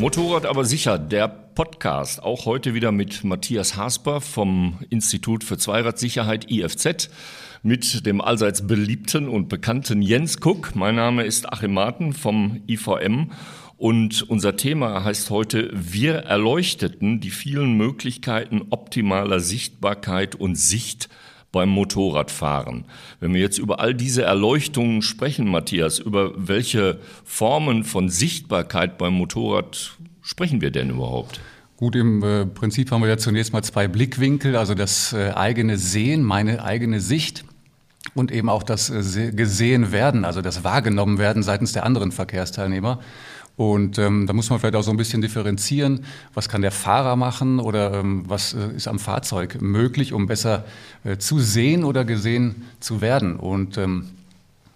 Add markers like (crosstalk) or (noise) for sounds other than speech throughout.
Motorrad aber sicher, der Podcast. Auch heute wieder mit Matthias Hasper vom Institut für Zweiradsicherheit IFZ, mit dem allseits beliebten und bekannten Jens Kuck. Mein Name ist Achim Marten vom IVM und unser Thema heißt heute Wir erleuchteten die vielen Möglichkeiten optimaler Sichtbarkeit und Sicht beim Motorradfahren. Wenn wir jetzt über all diese Erleuchtungen sprechen, Matthias, über welche Formen von Sichtbarkeit beim Motorrad sprechen wir denn überhaupt? Gut, im äh, Prinzip haben wir ja zunächst mal zwei Blickwinkel, also das äh, eigene Sehen, meine eigene Sicht und eben auch das äh, gesehen werden, also das wahrgenommen werden seitens der anderen Verkehrsteilnehmer. Und ähm, da muss man vielleicht auch so ein bisschen differenzieren, was kann der Fahrer machen oder ähm, was äh, ist am Fahrzeug möglich, um besser äh, zu sehen oder gesehen zu werden. Und ähm,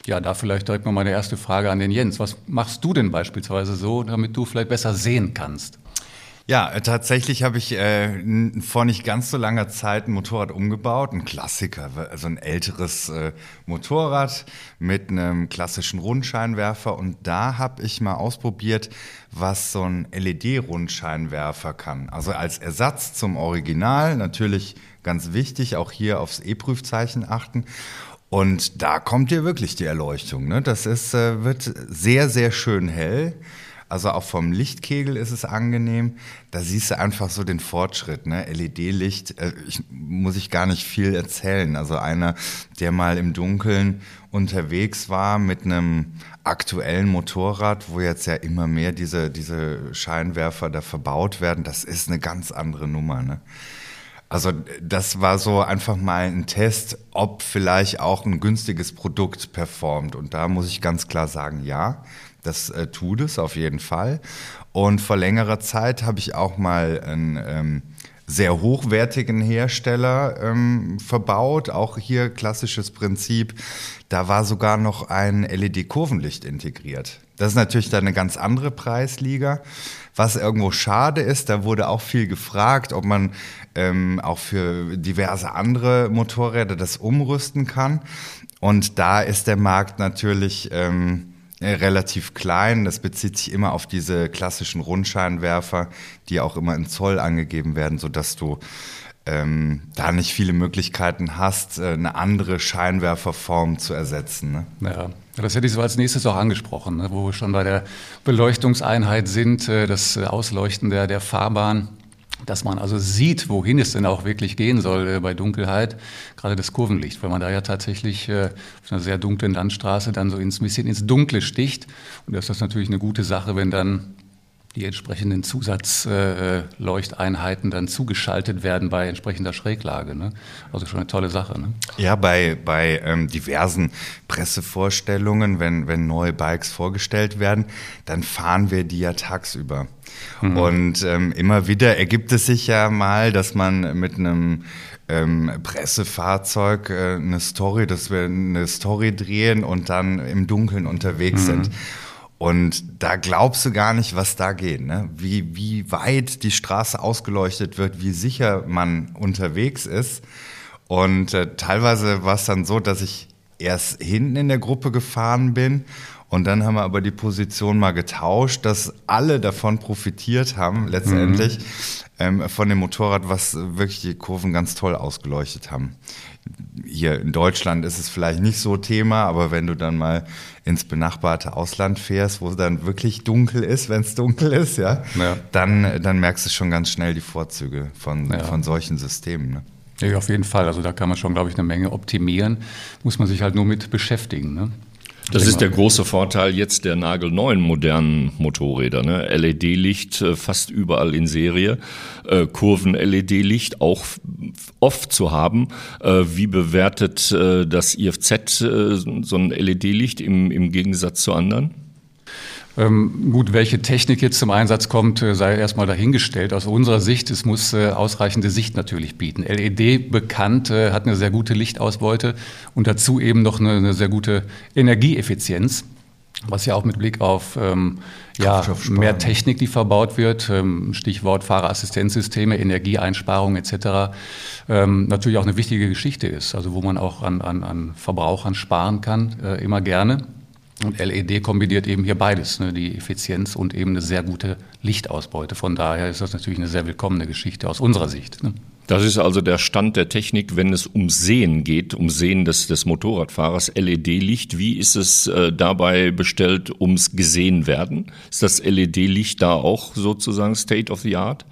ja, da vielleicht direkt mal meine erste Frage an den Jens. Was machst du denn beispielsweise so, damit du vielleicht besser sehen kannst? Ja, äh, tatsächlich habe ich äh, vor nicht ganz so langer Zeit ein Motorrad umgebaut, ein Klassiker, also ein älteres äh, Motorrad mit einem klassischen Rundscheinwerfer und da habe ich mal ausprobiert, was so ein LED-Rundscheinwerfer kann. Also als Ersatz zum Original, natürlich ganz wichtig, auch hier aufs E-Prüfzeichen achten. Und da kommt dir wirklich die Erleuchtung. Ne? Das ist, äh, wird sehr, sehr schön hell. Also auch vom Lichtkegel ist es angenehm. Da siehst du einfach so den Fortschritt. Ne? LED-Licht, äh, ich, muss ich gar nicht viel erzählen. Also einer, der mal im Dunkeln unterwegs war mit einem aktuellen Motorrad, wo jetzt ja immer mehr diese, diese Scheinwerfer da verbaut werden, das ist eine ganz andere Nummer. Ne? Also das war so einfach mal ein Test, ob vielleicht auch ein günstiges Produkt performt. Und da muss ich ganz klar sagen, ja. Das äh, tut es auf jeden Fall. Und vor längerer Zeit habe ich auch mal einen ähm, sehr hochwertigen Hersteller ähm, verbaut. Auch hier klassisches Prinzip. Da war sogar noch ein LED-Kurvenlicht integriert. Das ist natürlich dann eine ganz andere Preisliga. Was irgendwo schade ist, da wurde auch viel gefragt, ob man ähm, auch für diverse andere Motorräder das umrüsten kann. Und da ist der Markt natürlich ähm, äh, relativ klein. Das bezieht sich immer auf diese klassischen Rundscheinwerfer, die auch immer in Zoll angegeben werden, sodass du ähm, da nicht viele Möglichkeiten hast, äh, eine andere Scheinwerferform zu ersetzen. Ne? Ja, das hätte ich so als nächstes auch angesprochen, ne? wo wir schon bei der Beleuchtungseinheit sind, äh, das Ausleuchten der, der Fahrbahn dass man also sieht, wohin es denn auch wirklich gehen soll äh, bei Dunkelheit, gerade das Kurvenlicht, weil man da ja tatsächlich äh, auf einer sehr dunklen Landstraße dann so ins bisschen ins Dunkle sticht. Und das ist natürlich eine gute Sache, wenn dann die entsprechenden Zusatzleuchteinheiten dann zugeschaltet werden bei entsprechender Schräglage. Ne? Also schon eine tolle Sache. Ne? Ja, bei, bei ähm, diversen Pressevorstellungen, wenn, wenn neue Bikes vorgestellt werden, dann fahren wir die ja tagsüber. Mhm. Und ähm, immer wieder ergibt es sich ja mal, dass man mit einem ähm, Pressefahrzeug äh, eine Story, dass wir eine Story drehen und dann im Dunkeln unterwegs mhm. sind. Und da glaubst du gar nicht, was da geht, ne? wie, wie weit die Straße ausgeleuchtet wird, wie sicher man unterwegs ist. Und äh, teilweise war es dann so, dass ich erst hinten in der Gruppe gefahren bin und dann haben wir aber die Position mal getauscht, dass alle davon profitiert haben, letztendlich mhm. ähm, von dem Motorrad, was wirklich die Kurven ganz toll ausgeleuchtet haben. Hier in Deutschland ist es vielleicht nicht so Thema, aber wenn du dann mal ins benachbarte Ausland fährst, wo es dann wirklich dunkel ist, wenn es dunkel ist, ja, ja, Dann, dann merkst du schon ganz schnell die Vorzüge von, ja. von solchen Systemen. Ne? Ja, auf jeden Fall. Also da kann man schon, glaube ich, eine Menge optimieren. Muss man sich halt nur mit beschäftigen. Ne? Das ist der große Vorteil jetzt der nagelneuen modernen Motorräder. Ne? LED-Licht äh, fast überall in Serie, äh, Kurven-LED-Licht auch oft zu haben. Äh, wie bewertet äh, das IFZ äh, so ein LED-Licht im, im Gegensatz zu anderen? Ähm, gut, welche Technik jetzt zum Einsatz kommt, äh, sei erstmal dahingestellt. Aus unserer Sicht, es muss äh, ausreichende Sicht natürlich bieten. LED bekannt, äh, hat eine sehr gute Lichtausbeute und dazu eben noch eine, eine sehr gute Energieeffizienz. Was ja auch mit Blick auf ähm, ja, mehr Technik, die verbaut wird, ähm, Stichwort Fahrerassistenzsysteme, Energieeinsparung etc., ähm, natürlich auch eine wichtige Geschichte ist, also wo man auch an, an, an Verbrauchern sparen kann, äh, immer gerne. Und LED kombiniert eben hier beides, ne, die Effizienz und eben eine sehr gute Lichtausbeute. Von daher ist das natürlich eine sehr willkommene Geschichte aus unserer Sicht. Ne. Das ist also der Stand der Technik, wenn es um Sehen geht, um Sehen des, des Motorradfahrers, LED-Licht. Wie ist es äh, dabei bestellt ums gesehen werden? Ist das LED-Licht da auch sozusagen State of the Art?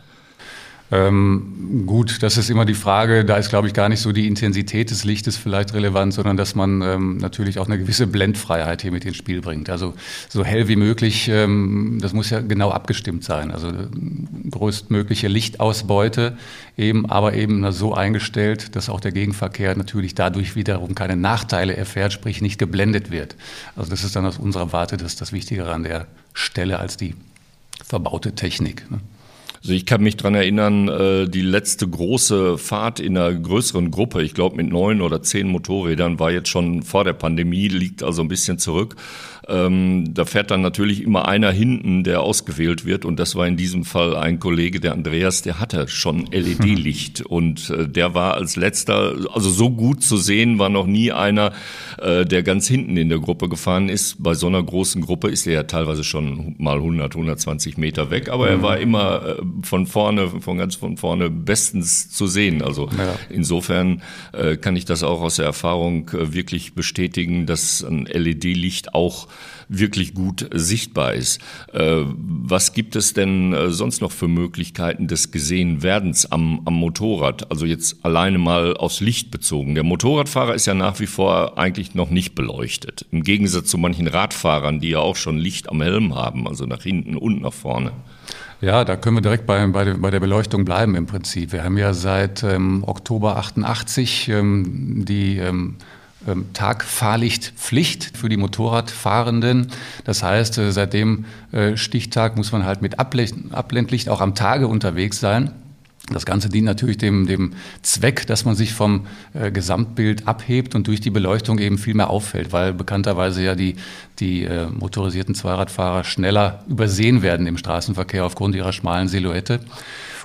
Ähm, gut, das ist immer die Frage, da ist, glaube ich, gar nicht so die Intensität des Lichtes vielleicht relevant, sondern dass man ähm, natürlich auch eine gewisse Blendfreiheit hier mit ins Spiel bringt. Also so hell wie möglich, ähm, das muss ja genau abgestimmt sein. Also äh, größtmögliche Lichtausbeute eben, aber eben so eingestellt, dass auch der Gegenverkehr natürlich dadurch wiederum keine Nachteile erfährt, sprich nicht geblendet wird. Also das ist dann aus unserer Warte das, das Wichtigere an der Stelle als die verbaute Technik. Ne? Also ich kann mich dran erinnern, äh, die letzte große Fahrt in einer größeren Gruppe, ich glaube mit neun oder zehn Motorrädern, war jetzt schon vor der Pandemie, liegt also ein bisschen zurück. Ähm, da fährt dann natürlich immer einer hinten, der ausgewählt wird. Und das war in diesem Fall ein Kollege, der Andreas, der hatte schon LED-Licht. Und äh, der war als letzter, also so gut zu sehen, war noch nie einer, äh, der ganz hinten in der Gruppe gefahren ist. Bei so einer großen Gruppe ist er ja teilweise schon mal 100, 120 Meter weg. Aber er war immer äh, von vorne, von ganz von vorne bestens zu sehen. Also ja. insofern äh, kann ich das auch aus der Erfahrung äh, wirklich bestätigen, dass ein LED-Licht auch wirklich gut sichtbar ist. Äh, was gibt es denn äh, sonst noch für Möglichkeiten des Gesehenwerdens am, am Motorrad? Also jetzt alleine mal aufs Licht bezogen. Der Motorradfahrer ist ja nach wie vor eigentlich noch nicht beleuchtet. Im Gegensatz zu manchen Radfahrern, die ja auch schon Licht am Helm haben, also nach hinten und nach vorne. Ja, da können wir direkt bei, bei, der, bei der Beleuchtung bleiben im Prinzip. Wir haben ja seit ähm, Oktober 88 ähm, die ähm, Tagfahrlichtpflicht für die Motorradfahrenden. Das heißt, äh, seit dem äh, Stichtag muss man halt mit Abblendlicht auch am Tage unterwegs sein. Das Ganze dient natürlich dem, dem Zweck, dass man sich vom äh, Gesamtbild abhebt und durch die Beleuchtung eben viel mehr auffällt, weil bekannterweise ja die, die äh, motorisierten Zweiradfahrer schneller übersehen werden im Straßenverkehr aufgrund ihrer schmalen Silhouette.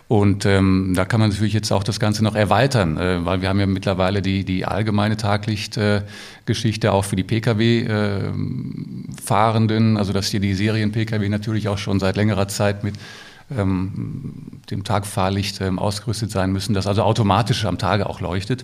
Und ähm, da kann man natürlich jetzt auch das Ganze noch erweitern, äh, weil wir haben ja mittlerweile die, die allgemeine Taglichtgeschichte äh, auch für die Pkw-Fahrenden, äh, also dass hier die Serien-Pkw natürlich auch schon seit längerer Zeit mit ähm, dem Tagfahrlicht ähm, ausgerüstet sein müssen, das also automatisch am Tage auch leuchtet.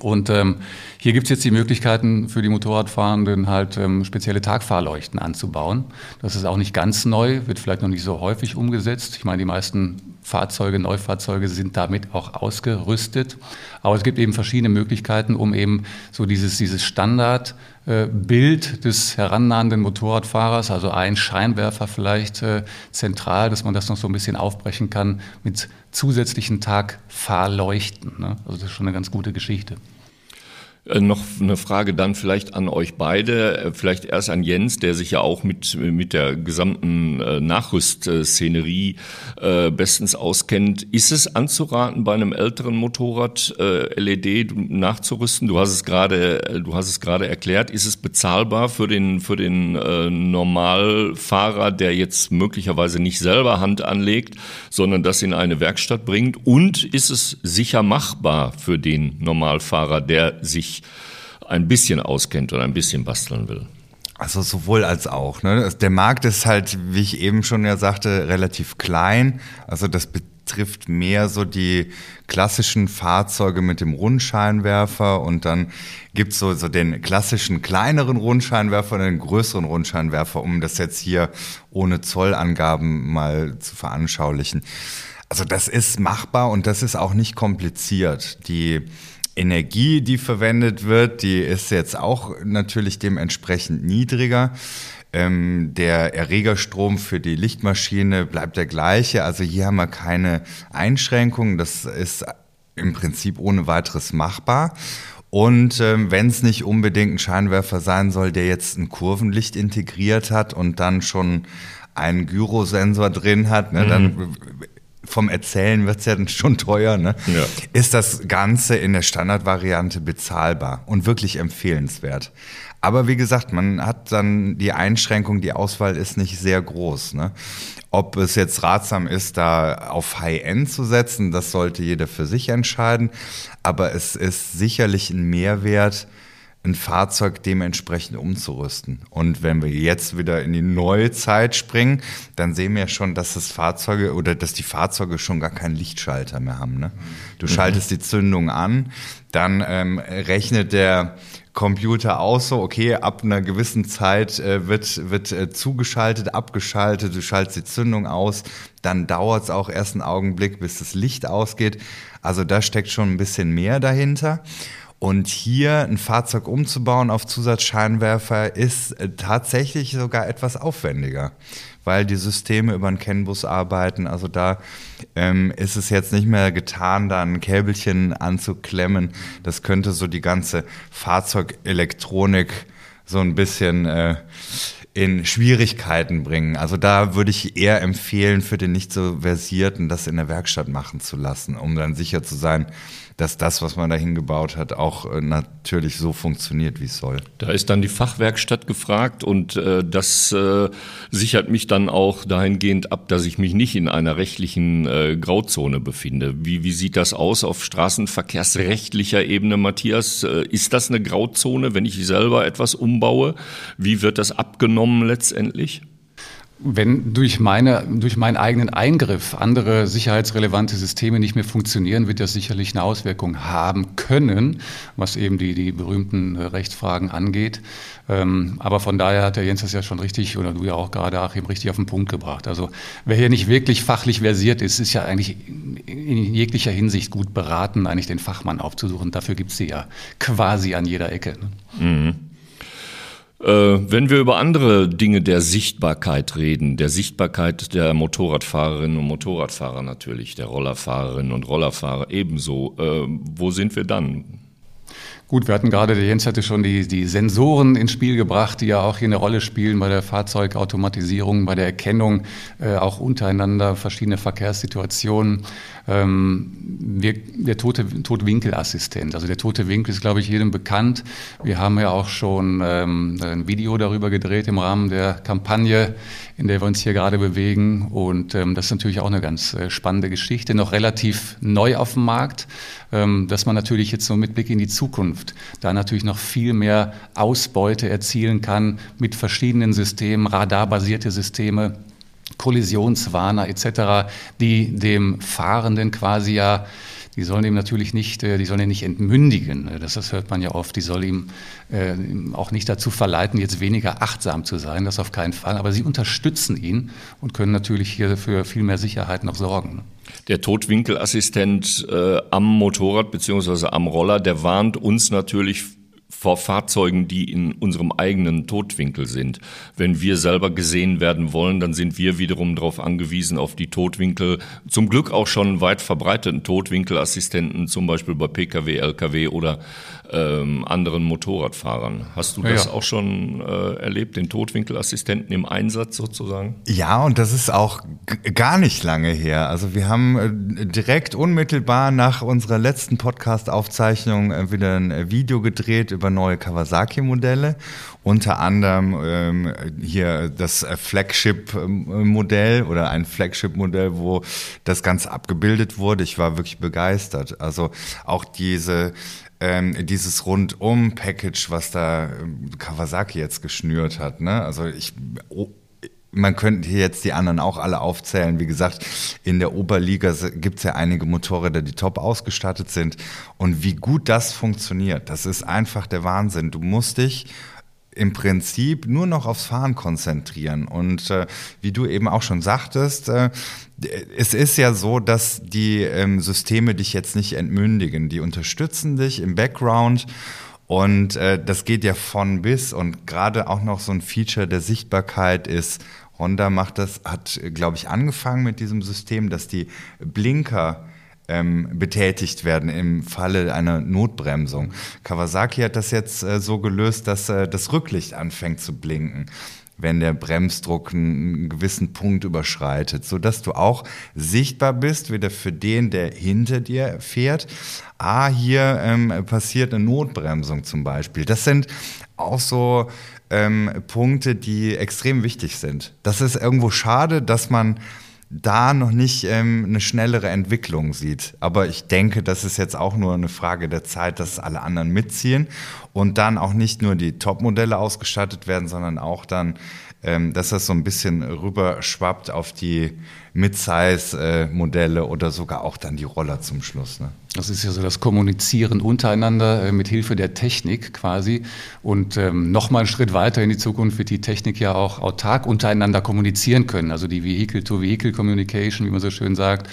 Und ähm, hier gibt es jetzt die Möglichkeiten für die Motorradfahrenden halt ähm, spezielle Tagfahrleuchten anzubauen. Das ist auch nicht ganz neu, wird vielleicht noch nicht so häufig umgesetzt. Ich meine, die meisten Fahrzeuge, Neufahrzeuge sind damit auch ausgerüstet. Aber es gibt eben verschiedene Möglichkeiten, um eben so dieses, dieses Standardbild des herannahenden Motorradfahrers, also ein Scheinwerfer vielleicht äh, zentral, dass man das noch so ein bisschen aufbrechen kann mit zusätzlichen Tagfahrleuchten. Ne? Also das ist schon eine ganz gute Geschichte. Äh, noch eine Frage dann vielleicht an euch beide, äh, vielleicht erst an Jens, der sich ja auch mit, mit der gesamten äh, Nachrüstszenerie bestens auskennt. Ist es anzuraten, bei einem älteren Motorrad LED nachzurüsten? Du hast es gerade, du hast es gerade erklärt. Ist es bezahlbar für den, für den Normalfahrer, der jetzt möglicherweise nicht selber Hand anlegt, sondern das in eine Werkstatt bringt? Und ist es sicher machbar für den Normalfahrer, der sich ein bisschen auskennt oder ein bisschen basteln will. Also sowohl als auch. Ne? Der Markt ist halt, wie ich eben schon ja sagte, relativ klein. Also das betrifft mehr so die klassischen Fahrzeuge mit dem Rundscheinwerfer und dann gibt's so, so den klassischen kleineren Rundscheinwerfer und den größeren Rundscheinwerfer, um das jetzt hier ohne Zollangaben mal zu veranschaulichen. Also das ist machbar und das ist auch nicht kompliziert. Die Energie, die verwendet wird, die ist jetzt auch natürlich dementsprechend niedriger. Ähm, der Erregerstrom für die Lichtmaschine bleibt der gleiche. Also hier haben wir keine Einschränkungen. Das ist im Prinzip ohne weiteres machbar. Und ähm, wenn es nicht unbedingt ein Scheinwerfer sein soll, der jetzt ein Kurvenlicht integriert hat und dann schon einen Gyrosensor drin hat, ne, mhm. dann vom Erzählen wird es ja dann schon teuer, ne? Ja. ist das Ganze in der Standardvariante bezahlbar und wirklich empfehlenswert. Aber wie gesagt, man hat dann die Einschränkung, die Auswahl ist nicht sehr groß. Ne? Ob es jetzt ratsam ist, da auf High-End zu setzen, das sollte jeder für sich entscheiden. Aber es ist sicherlich ein Mehrwert, ein Fahrzeug dementsprechend umzurüsten. Und wenn wir jetzt wieder in die neue Zeit springen, dann sehen wir ja schon, dass das Fahrzeuge oder dass die Fahrzeuge schon gar keinen Lichtschalter mehr haben. Ne? Du mhm. schaltest die Zündung an, dann ähm, rechnet der Computer aus, so, okay, ab einer gewissen Zeit äh, wird, wird äh, zugeschaltet, abgeschaltet, du schaltest die Zündung aus, dann dauert es auch erst einen Augenblick, bis das Licht ausgeht. Also da steckt schon ein bisschen mehr dahinter. Und hier ein Fahrzeug umzubauen auf Zusatzscheinwerfer ist äh, tatsächlich sogar etwas aufwendiger, weil die Systeme über einen CAN-Bus arbeiten. Also da ähm, ist es jetzt nicht mehr getan, da ein Käbelchen anzuklemmen. Das könnte so die ganze Fahrzeugelektronik so ein bisschen äh, in Schwierigkeiten bringen. Also da würde ich eher empfehlen, für den nicht so versierten das in der Werkstatt machen zu lassen, um dann sicher zu sein, dass das, was man da hingebaut hat, auch äh, natürlich so funktioniert, wie es soll. Da ist dann die Fachwerkstatt gefragt und äh, das äh, sichert mich dann auch dahingehend ab, dass ich mich nicht in einer rechtlichen äh, Grauzone befinde. Wie, wie sieht das aus auf straßenverkehrsrechtlicher Ebene, Matthias? Äh, ist das eine Grauzone, wenn ich selber etwas umbaue? Wie wird das abgenommen letztendlich? Wenn durch, meine, durch meinen eigenen Eingriff andere sicherheitsrelevante Systeme nicht mehr funktionieren, wird das sicherlich eine Auswirkung haben können, was eben die, die berühmten Rechtsfragen angeht. Ähm, aber von daher hat der Jens das ja schon richtig, oder du ja auch gerade, Achim, richtig auf den Punkt gebracht. Also wer hier nicht wirklich fachlich versiert ist, ist ja eigentlich in jeglicher Hinsicht gut beraten, eigentlich den Fachmann aufzusuchen. Dafür gibt es sie ja quasi an jeder Ecke. Ne? Mhm. Äh, wenn wir über andere Dinge der Sichtbarkeit reden, der Sichtbarkeit der Motorradfahrerinnen und Motorradfahrer natürlich, der Rollerfahrerinnen und Rollerfahrer ebenso, äh, wo sind wir dann? Gut, wir hatten gerade, der Jens hatte schon die, die Sensoren ins Spiel gebracht, die ja auch hier eine Rolle spielen bei der Fahrzeugautomatisierung, bei der Erkennung äh, auch untereinander verschiedener Verkehrssituationen. Ähm, wir, der tote Totwinkelassistent, also der tote Winkel ist, glaube ich, jedem bekannt. Wir haben ja auch schon ähm, ein Video darüber gedreht im Rahmen der Kampagne, in der wir uns hier gerade bewegen. Und ähm, das ist natürlich auch eine ganz äh, spannende Geschichte, noch relativ neu auf dem Markt, dass man natürlich jetzt so mit Blick in die Zukunft da natürlich noch viel mehr Ausbeute erzielen kann mit verschiedenen Systemen, radarbasierte Systeme Kollisionswarner etc., die dem Fahrenden quasi ja, die sollen ihm natürlich nicht, äh, die sollen ihn nicht entmündigen. Das, das hört man ja oft. Die soll ihm äh, auch nicht dazu verleiten, jetzt weniger achtsam zu sein, das auf keinen Fall. Aber sie unterstützen ihn und können natürlich hier für viel mehr Sicherheit noch sorgen. Der Totwinkelassistent äh, am Motorrad beziehungsweise am Roller, der warnt uns natürlich vor Fahrzeugen, die in unserem eigenen Totwinkel sind. Wenn wir selber gesehen werden wollen, dann sind wir wiederum darauf angewiesen, auf die Totwinkel, zum Glück auch schon weit verbreiteten Totwinkelassistenten, zum Beispiel bei Pkw, Lkw oder ähm, anderen Motorradfahrern. Hast du das ja. auch schon äh, erlebt, den Totwinkelassistenten im Einsatz sozusagen? Ja, und das ist auch gar nicht lange her. Also wir haben äh, direkt unmittelbar nach unserer letzten Podcast-Aufzeichnung äh, wieder ein äh, Video gedreht über neue Kawasaki-Modelle. Unter anderem ähm, hier das äh, Flagship-Modell oder ein Flagship-Modell, wo das Ganze abgebildet wurde. Ich war wirklich begeistert. Also auch diese ähm, dieses Rundum-Package, was da ähm, Kawasaki jetzt geschnürt hat. Ne? Also ich, oh, man könnte hier jetzt die anderen auch alle aufzählen. Wie gesagt, in der Oberliga gibt es ja einige Motorräder, die top ausgestattet sind. Und wie gut das funktioniert, das ist einfach der Wahnsinn. Du musst dich im Prinzip nur noch aufs Fahren konzentrieren. Und äh, wie du eben auch schon sagtest, äh, es ist ja so, dass die ähm, Systeme dich jetzt nicht entmündigen. Die unterstützen dich im Background. Und äh, das geht ja von bis. Und gerade auch noch so ein Feature der Sichtbarkeit ist, Honda macht das, hat, glaube ich, angefangen mit diesem System, dass die Blinker ähm, betätigt werden im Falle einer Notbremsung. Kawasaki hat das jetzt äh, so gelöst, dass äh, das Rücklicht anfängt zu blinken wenn der Bremsdruck einen gewissen Punkt überschreitet, so dass du auch sichtbar bist, wieder für den, der hinter dir fährt. Ah, hier ähm, passiert eine Notbremsung zum Beispiel. Das sind auch so ähm, Punkte, die extrem wichtig sind. Das ist irgendwo schade, dass man da noch nicht ähm, eine schnellere Entwicklung sieht. Aber ich denke, das ist jetzt auch nur eine Frage der Zeit, dass alle anderen mitziehen und dann auch nicht nur die Top-Modelle ausgestattet werden, sondern auch dann, ähm, dass das so ein bisschen rüberschwappt auf die Mid-Size-Modelle oder sogar auch dann die Roller zum Schluss. Ne? Das ist ja so das Kommunizieren untereinander äh, mit Hilfe der Technik quasi. Und ähm, nochmal einen Schritt weiter in die Zukunft wird die Technik ja auch autark untereinander kommunizieren können. Also die Vehicle-to-Vehicle-Communication, wie man so schön sagt,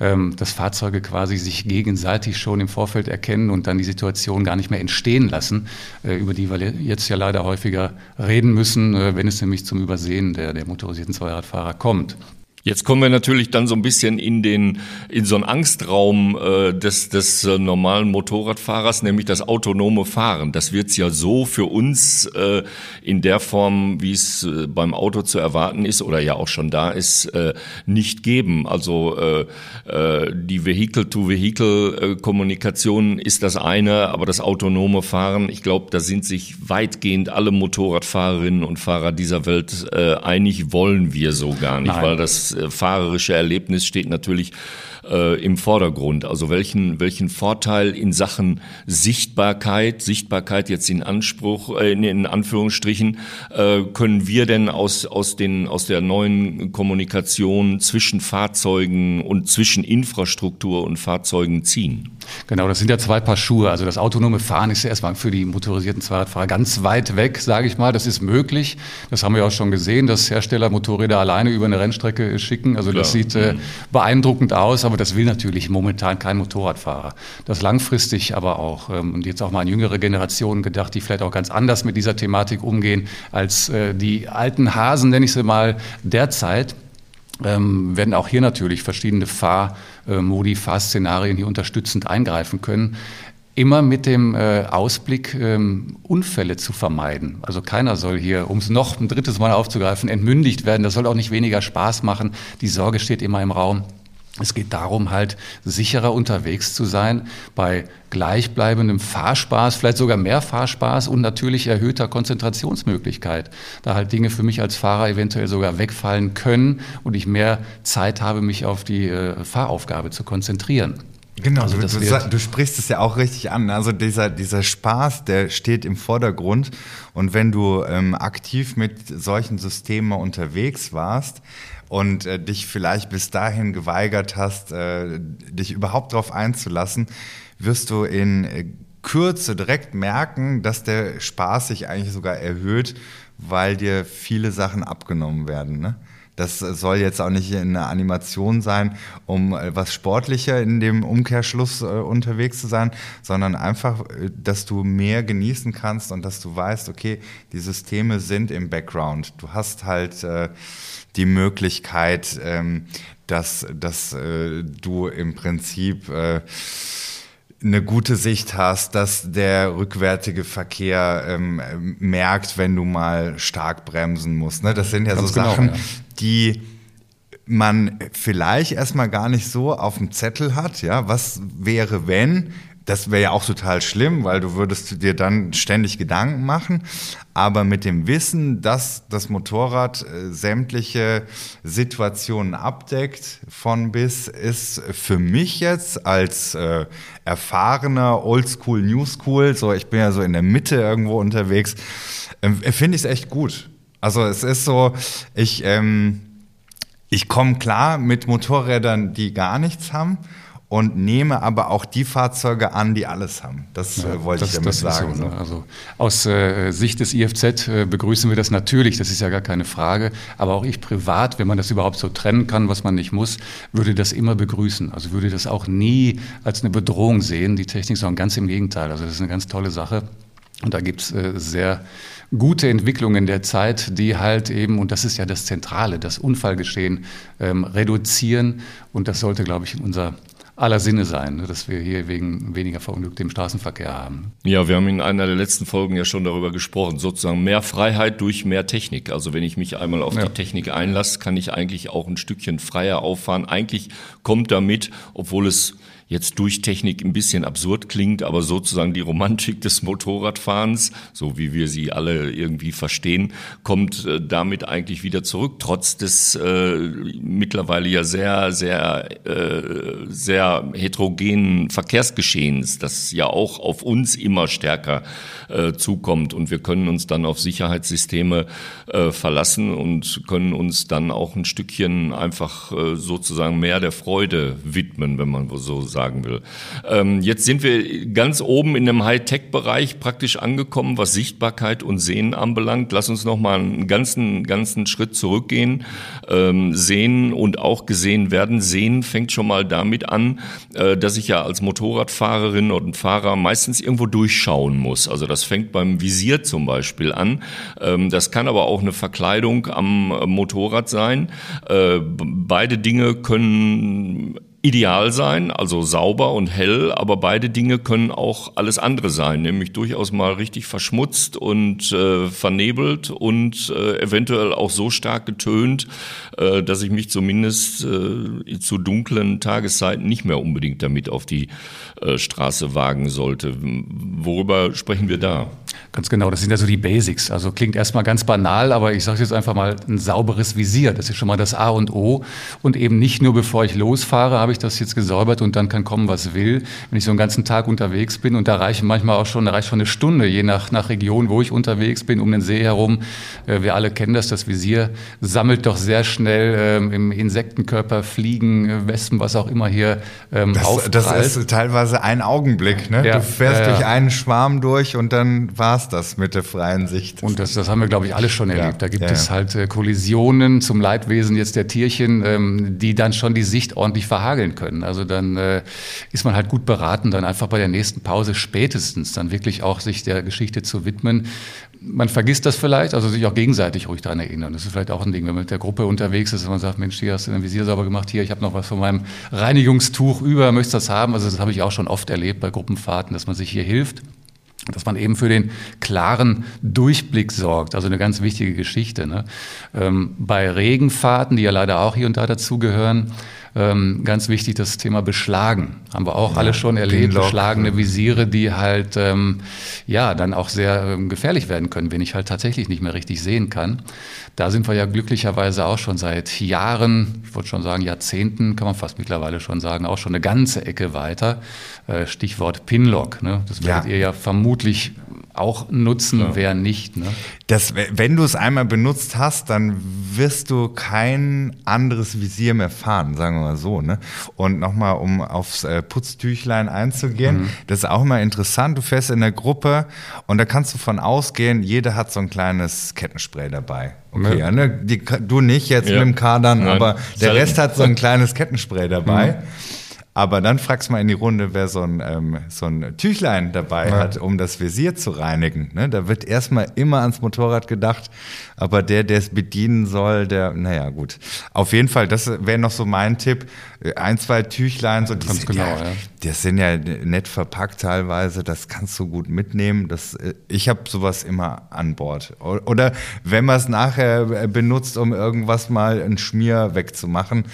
ähm, dass Fahrzeuge quasi sich gegenseitig schon im Vorfeld erkennen und dann die Situation gar nicht mehr entstehen lassen, äh, über die wir jetzt ja leider häufiger reden müssen, äh, wenn es nämlich zum Übersehen der, der motorisierten Zweiradfahrer kommt. Jetzt kommen wir natürlich dann so ein bisschen in den in so einen Angstraum äh, des des äh, normalen Motorradfahrers, nämlich das autonome Fahren. Das wird's ja so für uns äh, in der Form, wie es äh, beim Auto zu erwarten ist oder ja auch schon da ist, äh, nicht geben. Also äh, äh, die Vehicle-to-Vehicle-Kommunikation ist das eine, aber das autonome Fahren, ich glaube, da sind sich weitgehend alle Motorradfahrerinnen und Fahrer dieser Welt äh, einig, wollen wir so gar nicht, Nein. weil das fahrerische Erlebnis steht natürlich äh, im Vordergrund. Also welchen, welchen Vorteil in Sachen Sichtbarkeit, Sichtbarkeit jetzt in Anspruch, äh, in Anführungsstrichen, äh, können wir denn aus, aus, den, aus der neuen Kommunikation zwischen Fahrzeugen und zwischen Infrastruktur und Fahrzeugen ziehen? Genau, das sind ja zwei Paar Schuhe. Also das autonome Fahren ist ja erstmal für die motorisierten Zweiradfahrer ganz weit weg, sage ich mal. Das ist möglich. Das haben wir auch schon gesehen, dass Hersteller Motorräder alleine über eine Rennstrecke schicken. Also Klar. das sieht äh, mhm. beeindruckend aus, aber das will natürlich momentan kein Motorradfahrer. Das langfristig aber auch. Ähm, und jetzt auch mal an jüngere Generationen gedacht, die vielleicht auch ganz anders mit dieser Thematik umgehen als äh, die alten Hasen, nenne ich sie mal, derzeit ähm, werden auch hier natürlich verschiedene Fahrmodi, Fahrszenarien hier unterstützend eingreifen können. Immer mit dem äh, Ausblick, ähm, Unfälle zu vermeiden. Also keiner soll hier, um es noch ein drittes Mal aufzugreifen, entmündigt werden. Das soll auch nicht weniger Spaß machen. Die Sorge steht immer im Raum. Es geht darum, halt sicherer unterwegs zu sein, bei gleichbleibendem Fahrspaß, vielleicht sogar mehr Fahrspaß und natürlich erhöhter Konzentrationsmöglichkeit. Da halt Dinge für mich als Fahrer eventuell sogar wegfallen können und ich mehr Zeit habe, mich auf die äh, Fahraufgabe zu konzentrieren. Genau, also du, du, du, sprichst es ja auch richtig an. Also dieser, dieser Spaß, der steht im Vordergrund. Und wenn du ähm, aktiv mit solchen Systemen unterwegs warst, und äh, dich vielleicht bis dahin geweigert hast, äh, dich überhaupt darauf einzulassen, wirst du in äh, Kürze direkt merken, dass der Spaß sich eigentlich sogar erhöht, weil dir viele Sachen abgenommen werden. Ne? Das soll jetzt auch nicht eine Animation sein, um äh, was sportlicher in dem Umkehrschluss äh, unterwegs zu sein, sondern einfach, äh, dass du mehr genießen kannst und dass du weißt, okay, die Systeme sind im Background. Du hast halt äh, die Möglichkeit, ähm, dass, dass äh, du im Prinzip äh, eine gute Sicht hast, dass der rückwärtige Verkehr ähm, merkt, wenn du mal stark bremsen musst. Ne? Das sind ja Ganz so genau, Sachen, ja. die man vielleicht erstmal gar nicht so auf dem Zettel hat. Ja, was wäre, wenn das wäre ja auch total schlimm, weil du würdest dir dann ständig Gedanken machen. Aber mit dem Wissen, dass das Motorrad äh, sämtliche Situationen abdeckt von bis, ist für mich jetzt als äh, erfahrener Oldschool, Newschool, so ich bin ja so in der Mitte irgendwo unterwegs, äh, finde ich es echt gut. Also es ist so, ich, ähm, ich komme klar mit Motorrädern, die gar nichts haben und nehme aber auch die Fahrzeuge an, die alles haben. Das ja, äh, wollte das, ich damit sagen. So, ne? Also aus äh, Sicht des IFZ äh, begrüßen wir das natürlich, das ist ja gar keine Frage. Aber auch ich privat, wenn man das überhaupt so trennen kann, was man nicht muss, würde das immer begrüßen. Also würde das auch nie als eine Bedrohung sehen, die Technik, sondern ganz im Gegenteil. Also das ist eine ganz tolle Sache. Und da gibt's äh, sehr gute Entwicklungen der Zeit, die halt eben, und das ist ja das Zentrale, das Unfallgeschehen ähm, reduzieren. Und das sollte, glaube ich, in unser aller Sinne sein, ne, dass wir hier wegen weniger Verunglückte im Straßenverkehr haben. Ja, wir haben in einer der letzten Folgen ja schon darüber gesprochen, sozusagen mehr Freiheit durch mehr Technik. Also wenn ich mich einmal auf ja. die Technik einlasse, kann ich eigentlich auch ein Stückchen freier auffahren. Eigentlich kommt damit, obwohl es jetzt durch Technik ein bisschen absurd klingt, aber sozusagen die Romantik des Motorradfahrens, so wie wir sie alle irgendwie verstehen, kommt äh, damit eigentlich wieder zurück, trotz des äh, mittlerweile ja sehr, sehr, äh, sehr heterogenen Verkehrsgeschehens, das ja auch auf uns immer stärker äh, zukommt. Und wir können uns dann auf Sicherheitssysteme äh, verlassen und können uns dann auch ein Stückchen einfach äh, sozusagen mehr der Freude widmen, wenn man so sagt sagen will. Ähm, jetzt sind wir ganz oben in dem Hightech-Bereich praktisch angekommen, was Sichtbarkeit und Sehen anbelangt. Lass uns noch mal einen ganzen, ganzen Schritt zurückgehen. Ähm, sehen und auch gesehen werden. Sehen fängt schon mal damit an, äh, dass ich ja als Motorradfahrerin oder Fahrer meistens irgendwo durchschauen muss. Also das fängt beim Visier zum Beispiel an. Ähm, das kann aber auch eine Verkleidung am Motorrad sein. Äh, beide Dinge können ideal sein, also sauber und hell, aber beide Dinge können auch alles andere sein, nämlich durchaus mal richtig verschmutzt und äh, vernebelt und äh, eventuell auch so stark getönt, äh, dass ich mich zumindest äh, zu dunklen Tageszeiten nicht mehr unbedingt damit auf die äh, Straße wagen sollte. Worüber sprechen wir da? Ganz genau, das sind ja so die Basics. Also klingt erstmal ganz banal, aber ich sage jetzt einfach mal ein sauberes Visier. Das ist schon mal das A und O. Und eben nicht nur bevor ich losfahre, habe ich das jetzt gesäubert und dann kann kommen, was will. Wenn ich so einen ganzen Tag unterwegs bin und da reichen manchmal auch schon, da reicht schon eine Stunde, je nach, nach Region, wo ich unterwegs bin, um den See herum. Äh, wir alle kennen das, das Visier sammelt doch sehr schnell ähm, im Insektenkörper Fliegen, äh, Wespen, was auch immer hier ähm, das, das ist teilweise ein Augenblick. Ne? Ja, du fährst ja, ja. durch einen Schwarm durch und dann war es das mit der freien Sicht. Und das, das haben wir, glaube ich, alle schon erlebt. Da gibt es halt äh, Kollisionen zum Leidwesen jetzt der Tierchen, ähm, die dann schon die Sicht ordentlich verhageln können. Also dann äh, ist man halt gut beraten, dann einfach bei der nächsten Pause spätestens dann wirklich auch sich der Geschichte zu widmen. Man vergisst das vielleicht, also sich auch gegenseitig ruhig daran erinnern. Das ist vielleicht auch ein Ding, wenn man mit der Gruppe unterwegs ist und man sagt, Mensch, hier hast du dein Visier sauber gemacht, hier, ich habe noch was von meinem Reinigungstuch über, möchtest du das haben? Also das habe ich auch schon oft erlebt bei Gruppenfahrten, dass man sich hier hilft dass man eben für den klaren Durchblick sorgt. Also eine ganz wichtige Geschichte. Ne? Ähm, bei Regenfahrten, die ja leider auch hier und da dazugehören, ähm, ganz wichtig das Thema Beschlagen. Haben wir auch ja, alle schon erlebt. Beschlagene Visiere, die halt ähm, ja dann auch sehr ähm, gefährlich werden können, wenn ich halt tatsächlich nicht mehr richtig sehen kann. Da sind wir ja glücklicherweise auch schon seit Jahren, ich wollte schon sagen Jahrzehnten, kann man fast mittlerweile schon sagen, auch schon eine ganze Ecke weiter. Äh, Stichwort Pinlock. Ne? Das werdet ja. ihr ja vermutlich auch nutzen, ja. wer nicht. Ne? Das, wenn du es einmal benutzt hast, dann wirst du kein anderes Visier mehr fahren, sagen wir mal so. Ne? Und nochmal, um aufs äh, Putztüchlein einzugehen, mhm. das ist auch immer interessant. Du fährst in der Gruppe und da kannst du von ausgehen, jeder hat so ein kleines Kettenspray dabei. Okay, ja, ne? Die, du nicht jetzt ja. mit dem Kadern, Nein. aber der Rest hat so ein kleines Kettenspray dabei. Mhm. Aber dann fragst du mal in die Runde, wer so ein, ähm, so ein Tüchlein dabei ja. hat, um das Visier zu reinigen. Ne? Da wird erstmal immer ans Motorrad gedacht, aber der, der es bedienen soll, der, naja, gut. Auf jeden Fall, das wäre noch so mein Tipp. Ein, zwei Tüchlein, so die Ganz genau, ja, ja. Das sind ja nett verpackt teilweise, das kannst du gut mitnehmen. Das, äh, ich habe sowas immer an Bord. Oder wenn man es nachher äh, benutzt, um irgendwas mal einen Schmier wegzumachen,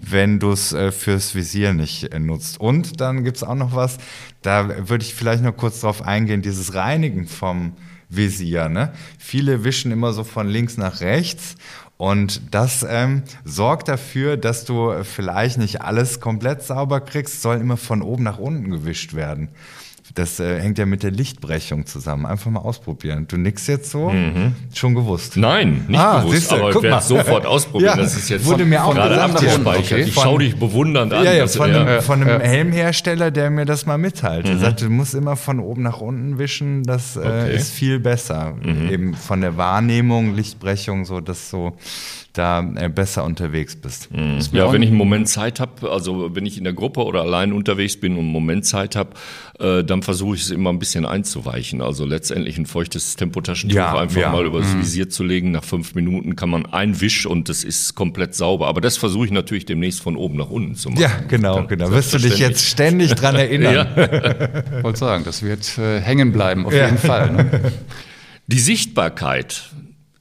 wenn du es äh, fürs Visier nicht nutzt. Und dann gibt es auch noch was, da würde ich vielleicht noch kurz drauf eingehen, dieses Reinigen vom Visier. Ne? Viele wischen immer so von links nach rechts und das ähm, sorgt dafür, dass du vielleicht nicht alles komplett sauber kriegst, soll immer von oben nach unten gewischt werden. Das äh, hängt ja mit der Lichtbrechung zusammen. Einfach mal ausprobieren. Du nix jetzt so? Mhm. Schon gewusst? Nein, nicht ah, gewusst, siehste, aber ich werde sofort (laughs) ausprobieren. ja, das ist jetzt wurde mir auch gerade abgespeichert. Okay. Ich schaue dich bewundernd an. Ja, ja, von, ja. Einem, von einem Helmhersteller, der mir das mal mitteilt. Mhm. Er sagt, du musst immer von oben nach unten wischen. Das äh, okay. ist viel besser. Mhm. Eben von der Wahrnehmung, Lichtbrechung, so das so da äh, besser unterwegs bist. Mhm. Ja, wenn ich einen Moment Zeit habe, also wenn ich in der Gruppe oder allein unterwegs bin und einen Moment Zeit habe, äh, dann versuche ich es immer ein bisschen einzuweichen. Also letztendlich ein feuchtes Tempotaschentuch ja, einfach ja. mal über das mhm. Visier zu legen. Nach fünf Minuten kann man ein Wisch und das ist komplett sauber. Aber das versuche ich natürlich demnächst von oben nach unten zu machen. Ja, genau, dann genau. Wirst du dich jetzt ständig dran erinnern. (laughs) ja. (laughs) Wollte sagen, das wird äh, hängen bleiben, auf jeden Fall. Ne? Die Sichtbarkeit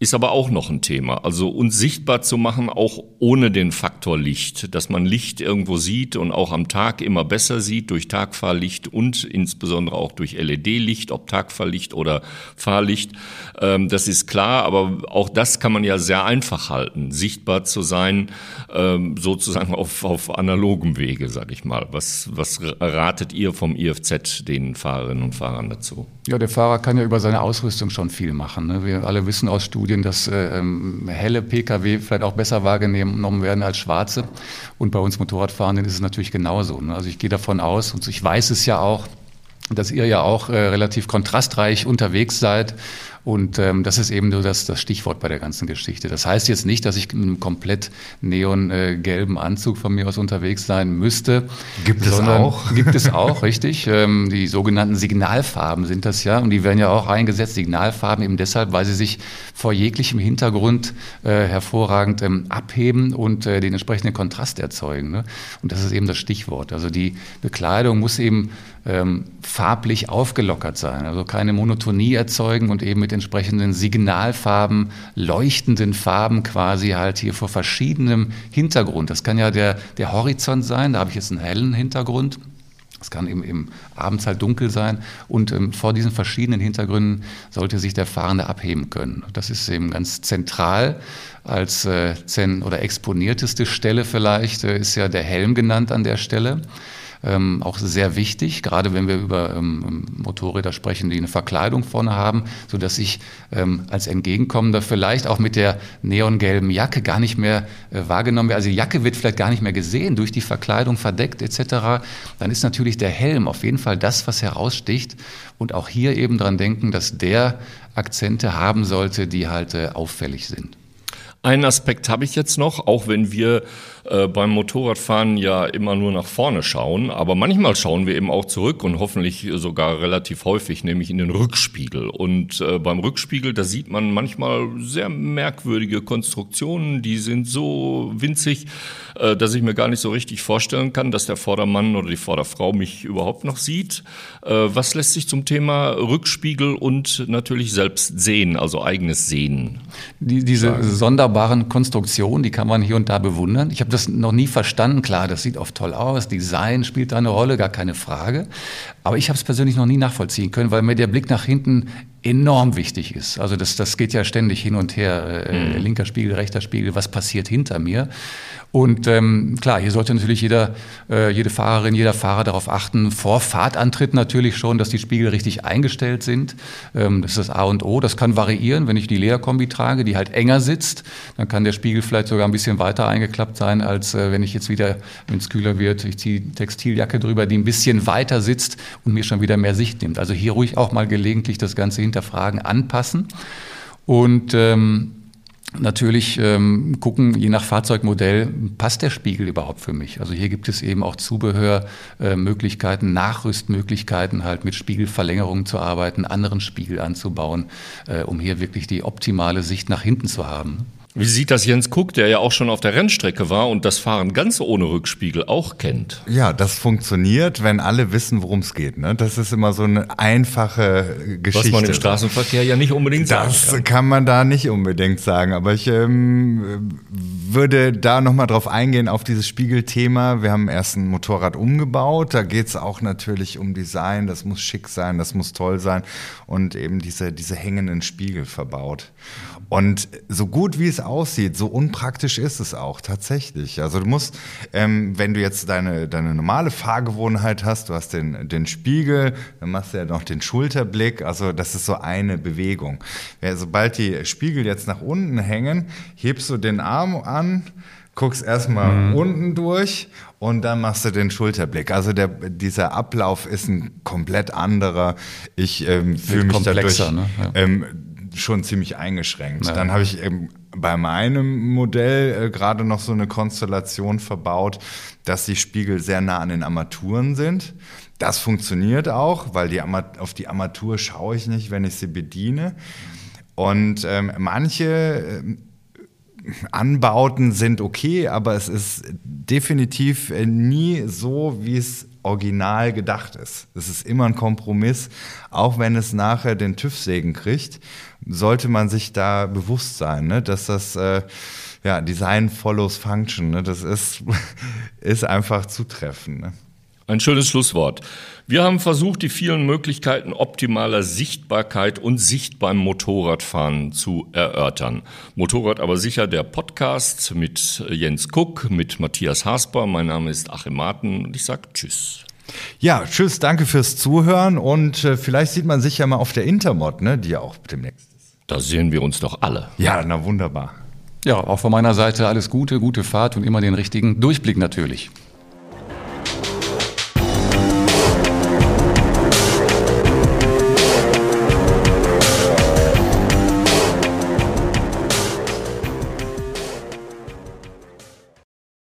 ist aber auch noch ein Thema. Also uns sichtbar zu machen, auch ohne den Faktor Licht, dass man Licht irgendwo sieht und auch am Tag immer besser sieht durch Tagfahrlicht und insbesondere auch durch LED-Licht, ob Tagfahrlicht oder Fahrlicht. Ähm, das ist klar, aber auch das kann man ja sehr einfach halten, sichtbar zu sein, ähm, sozusagen (laughs) auf, auf analogem Wege, sage ich mal. Was, was ratet ihr vom IFZ den Fahrerinnen und Fahrern dazu? Ja, der Fahrer kann ja über seine Ausrüstung schon viel machen. Ne? Wir alle wissen aus Studien, dass äh, ähm, helle Pkw vielleicht auch besser wahrgenommen werden als schwarze. Und bei uns Motorradfahrenden ist es natürlich genauso. Ne? Also ich gehe davon aus, und ich weiß es ja auch, dass ihr ja auch äh, relativ kontrastreich unterwegs seid und ähm, das ist eben so das, das Stichwort bei der ganzen Geschichte. Das heißt jetzt nicht, dass ich in einem komplett neongelben äh, Anzug von mir aus unterwegs sein müsste. Gibt es auch? (laughs) Gibt es auch, richtig. Ähm, die sogenannten Signalfarben sind das ja. Und die werden ja auch eingesetzt. Signalfarben eben deshalb, weil sie sich vor jeglichem Hintergrund äh, hervorragend ähm, abheben und äh, den entsprechenden Kontrast erzeugen. Ne? Und das ist eben das Stichwort. Also die Bekleidung muss eben ähm, farblich aufgelockert sein, also keine Monotonie erzeugen und eben mit entsprechenden Signalfarben, leuchtenden Farben quasi halt hier vor verschiedenem Hintergrund. Das kann ja der, der Horizont sein, da habe ich jetzt einen hellen Hintergrund. Es kann eben, eben abends halt dunkel sein und ähm, vor diesen verschiedenen Hintergründen sollte sich der Fahrende abheben können. Das ist eben ganz zentral als äh, zen oder exponierteste Stelle vielleicht äh, ist ja der Helm genannt an der Stelle ähm, auch sehr wichtig, gerade wenn wir über ähm, Motorräder sprechen, die eine Verkleidung vorne haben, so dass ich ähm, als Entgegenkommender vielleicht auch mit der neongelben Jacke gar nicht mehr äh, wahrgenommen werde. Also die Jacke wird vielleicht gar nicht mehr gesehen, durch die Verkleidung verdeckt etc. Dann ist natürlich der Helm auf jeden Fall das, was heraussticht und auch hier eben dran denken, dass der Akzente haben sollte, die halt äh, auffällig sind. Einen Aspekt habe ich jetzt noch, auch wenn wir äh, beim Motorradfahren ja immer nur nach vorne schauen, aber manchmal schauen wir eben auch zurück und hoffentlich sogar relativ häufig, nämlich in den Rückspiegel. Und äh, beim Rückspiegel, da sieht man manchmal sehr merkwürdige Konstruktionen, die sind so winzig, äh, dass ich mir gar nicht so richtig vorstellen kann, dass der Vordermann oder die Vorderfrau mich überhaupt noch sieht. Äh, was lässt sich zum Thema Rückspiegel und natürlich selbst sehen, also eigenes Sehen? Die, diese sagen? Wunderbaren Konstruktion, die kann man hier und da bewundern. Ich habe das noch nie verstanden. Klar, das sieht oft toll aus, Design spielt da eine Rolle, gar keine Frage. Aber ich habe es persönlich noch nie nachvollziehen können, weil mir der Blick nach hinten enorm wichtig ist. Also das, das geht ja ständig hin und her, äh, mhm. linker Spiegel, rechter Spiegel, was passiert hinter mir? Und ähm, klar, hier sollte natürlich jeder, äh, jede Fahrerin, jeder Fahrer darauf achten, vor Fahrtantritt natürlich schon, dass die Spiegel richtig eingestellt sind. Ähm, das ist das A und O. Das kann variieren, wenn ich die Lederkombi trage, die halt enger sitzt, dann kann der Spiegel vielleicht sogar ein bisschen weiter eingeklappt sein, als äh, wenn ich jetzt wieder, wenn es kühler wird, ich ziehe Textiljacke drüber, die ein bisschen weiter sitzt und mir schon wieder mehr Sicht nimmt. Also hier ruhig auch mal gelegentlich das Ganze hinterfragen, anpassen. Und ähm, natürlich ähm, gucken, je nach Fahrzeugmodell, passt der Spiegel überhaupt für mich? Also hier gibt es eben auch Zubehörmöglichkeiten, äh, Nachrüstmöglichkeiten, halt mit Spiegelverlängerungen zu arbeiten, anderen Spiegel anzubauen, äh, um hier wirklich die optimale Sicht nach hinten zu haben. Wie sieht das Jens Kuck, der ja auch schon auf der Rennstrecke war und das Fahren ganz ohne Rückspiegel auch kennt? Ja, das funktioniert, wenn alle wissen, worum es geht. Ne? Das ist immer so eine einfache Geschichte. Was man im Straßenverkehr ja nicht unbedingt sagen das kann. Das kann man da nicht unbedingt sagen. Aber ich ähm, würde da nochmal drauf eingehen, auf dieses Spiegelthema. Wir haben erst ein Motorrad umgebaut. Da geht es auch natürlich um Design. Das muss schick sein, das muss toll sein. Und eben diese, diese hängenden Spiegel verbaut. Und so gut wie es aussieht, so unpraktisch ist es auch tatsächlich. Also du musst, ähm, wenn du jetzt deine, deine normale Fahrgewohnheit hast, du hast den, den Spiegel, dann machst du ja noch den Schulterblick, also das ist so eine Bewegung. Ja, sobald die Spiegel jetzt nach unten hängen, hebst du den Arm an, guckst erstmal mhm. unten durch und dann machst du den Schulterblick. Also der, dieser Ablauf ist ein komplett anderer. Ich ähm, fühle mich dadurch ne? ja. ähm, schon ziemlich eingeschränkt. Ja. Dann habe ich eben bei meinem Modell äh, gerade noch so eine Konstellation verbaut, dass die Spiegel sehr nah an den Armaturen sind. Das funktioniert auch, weil die auf die Armatur schaue ich nicht, wenn ich sie bediene. Und ähm, manche äh, Anbauten sind okay, aber es ist definitiv äh, nie so, wie es original gedacht ist. Es ist immer ein Kompromiss, auch wenn es nachher den TÜV-Segen kriegt sollte man sich da bewusst sein, ne? dass das äh, ja, Design follows Function, ne? das ist, (laughs) ist einfach zutreffend. Ne? Ein schönes Schlusswort. Wir haben versucht, die vielen Möglichkeiten optimaler Sichtbarkeit und Sicht beim Motorradfahren zu erörtern. Motorrad aber sicher der Podcast mit Jens Kuck, mit Matthias Hasper. Mein Name ist Achim Marten und ich sage Tschüss. Ja, tschüss, danke fürs Zuhören und äh, vielleicht sieht man sich ja mal auf der Intermod, ne, die ja auch demnächst. Da sehen wir uns doch alle. Ja, na wunderbar. Ja, auch von meiner Seite alles Gute, gute Fahrt und immer den richtigen Durchblick natürlich.